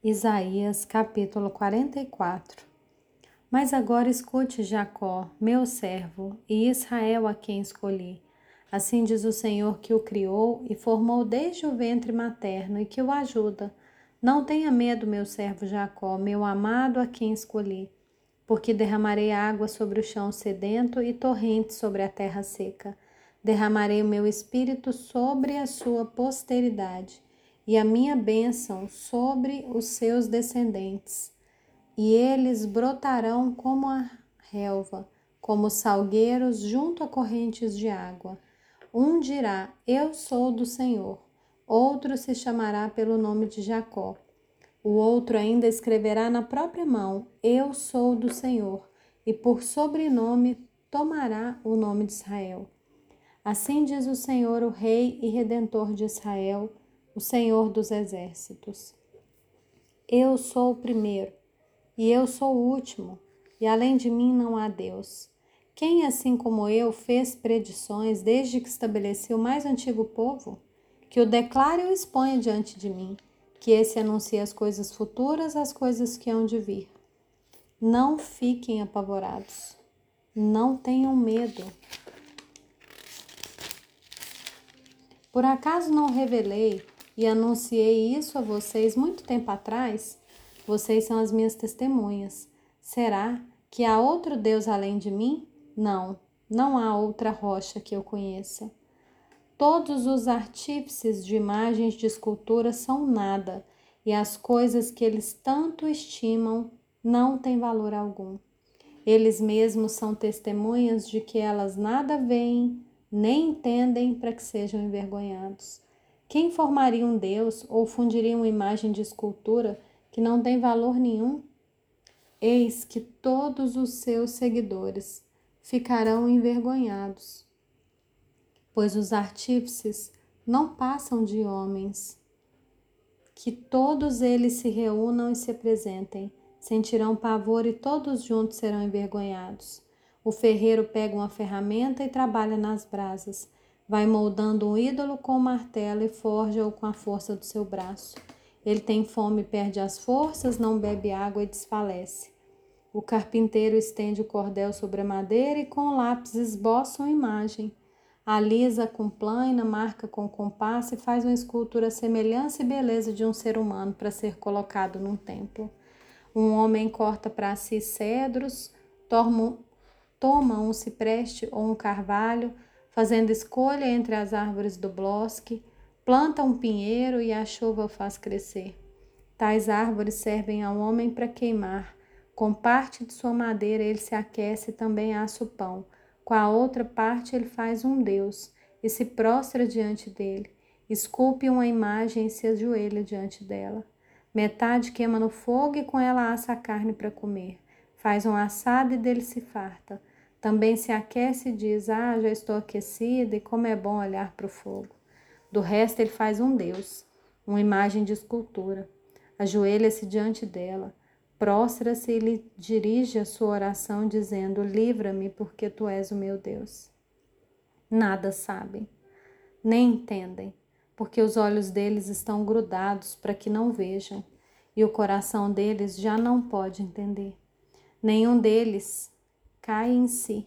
Isaías capítulo 44 Mas agora escute Jacó, meu servo, e Israel a quem escolhi. Assim diz o Senhor que o criou e formou desde o ventre materno e que o ajuda. Não tenha medo, meu servo Jacó, meu amado a quem escolhi, porque derramarei água sobre o chão sedento e torrentes sobre a terra seca. Derramarei o meu espírito sobre a sua posteridade e a minha bênção sobre os seus descendentes. E eles brotarão como a relva, como salgueiros junto a correntes de água. Um dirá: Eu sou do Senhor. Outro se chamará pelo nome de Jacó. O outro ainda escreverá na própria mão: Eu sou do Senhor, e por sobrenome tomará o nome de Israel. Assim diz o Senhor, o Rei e Redentor de Israel o Senhor dos Exércitos. Eu sou o primeiro e eu sou o último, e além de mim não há Deus. Quem, assim como eu, fez predições desde que estabeleci o mais antigo povo? Que o declare ou exponha diante de mim, que esse anuncie as coisas futuras, as coisas que hão de vir. Não fiquem apavorados, não tenham medo. Por acaso não revelei e anunciei isso a vocês muito tempo atrás, vocês são as minhas testemunhas. Será que há outro Deus além de mim? Não, não há outra rocha que eu conheça. Todos os artífices de imagens de escultura são nada, e as coisas que eles tanto estimam não têm valor algum. Eles mesmos são testemunhas de que elas nada veem, nem entendem para que sejam envergonhados. Quem formaria um Deus ou fundiria uma imagem de escultura que não tem valor nenhum? Eis que todos os seus seguidores ficarão envergonhados, pois os artífices não passam de homens. Que todos eles se reúnam e se apresentem, sentirão pavor e todos juntos serão envergonhados. O ferreiro pega uma ferramenta e trabalha nas brasas Vai moldando um ídolo com o martelo e forja-o com a força do seu braço. Ele tem fome, perde as forças, não bebe água e desfalece. O carpinteiro estende o cordel sobre a madeira e com o lápis esboça uma imagem. Alisa com plana, marca com compasso e faz uma escultura semelhança e beleza de um ser humano para ser colocado num templo. Um homem corta para si cedros, toma um cipreste ou um carvalho, fazendo escolha entre as árvores do bosque, planta um pinheiro e a chuva o faz crescer. Tais árvores servem ao homem para queimar. Com parte de sua madeira ele se aquece e também assa o pão. Com a outra parte ele faz um Deus e se prostra diante dele. Esculpe uma imagem e se ajoelha diante dela. Metade queima no fogo e com ela assa a carne para comer. Faz um assado e dele se farta. Também se aquece e diz: Ah, já estou aquecida e como é bom olhar para o fogo. Do resto, ele faz um Deus, uma imagem de escultura. Ajoelha-se diante dela, prostra-se e lhe dirige a sua oração, dizendo: Livra-me, porque tu és o meu Deus. Nada sabem, nem entendem, porque os olhos deles estão grudados para que não vejam, e o coração deles já não pode entender. Nenhum deles cai em si.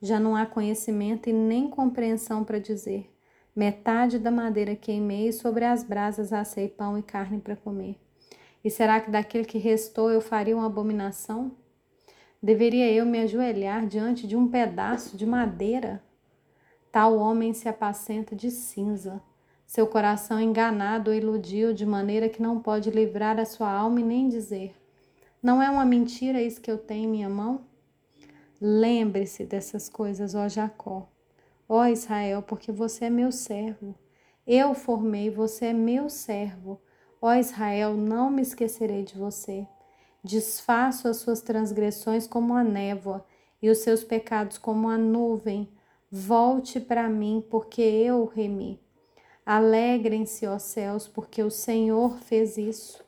Já não há conhecimento e nem compreensão para dizer. Metade da madeira queimei e sobre as brasas assei pão e carne para comer. E será que daquele que restou eu faria uma abominação? Deveria eu me ajoelhar diante de um pedaço de madeira? Tal homem se apacenta de cinza. Seu coração enganado o iludiu de maneira que não pode livrar a sua alma e nem dizer: Não é uma mentira isso que eu tenho em minha mão? Lembre-se dessas coisas, ó Jacó. Ó Israel, porque você é meu servo. Eu formei, você é meu servo. Ó Israel, não me esquecerei de você. Desfaço as suas transgressões como a névoa e os seus pecados como a nuvem. Volte para mim, porque eu remi. Alegrem-se, ó céus, porque o Senhor fez isso.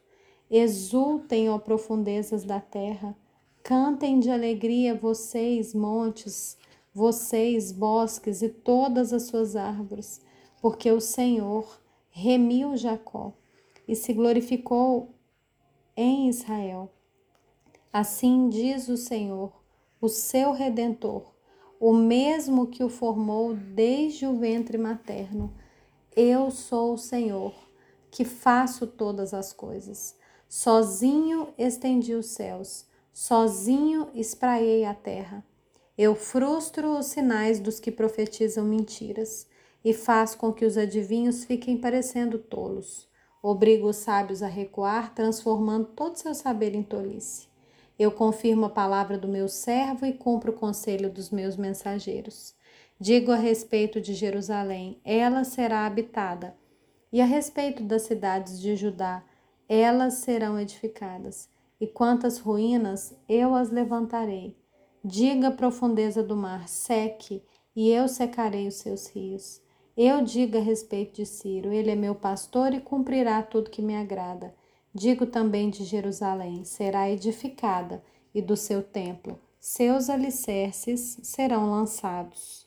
Exultem, ó profundezas da terra Cantem de alegria vocês, montes, vocês, bosques e todas as suas árvores, porque o Senhor remiu Jacó e se glorificou em Israel. Assim diz o Senhor, o seu redentor, o mesmo que o formou desde o ventre materno. Eu sou o Senhor, que faço todas as coisas. Sozinho estendi os céus, sozinho espraiei a terra. Eu frustro os sinais dos que profetizam mentiras e faço com que os adivinhos fiquem parecendo tolos. Obrigo os sábios a recuar, transformando todo seu saber em tolice. Eu confirmo a palavra do meu servo e cumpro o conselho dos meus mensageiros. Digo a respeito de Jerusalém: ela será habitada. E a respeito das cidades de Judá: elas serão edificadas. E quantas ruínas, eu as levantarei. Diga a profundeza do mar: seque, e eu secarei os seus rios. Eu digo a respeito de Ciro: ele é meu pastor e cumprirá tudo que me agrada. Digo também de Jerusalém: será edificada, e do seu templo, seus alicerces serão lançados.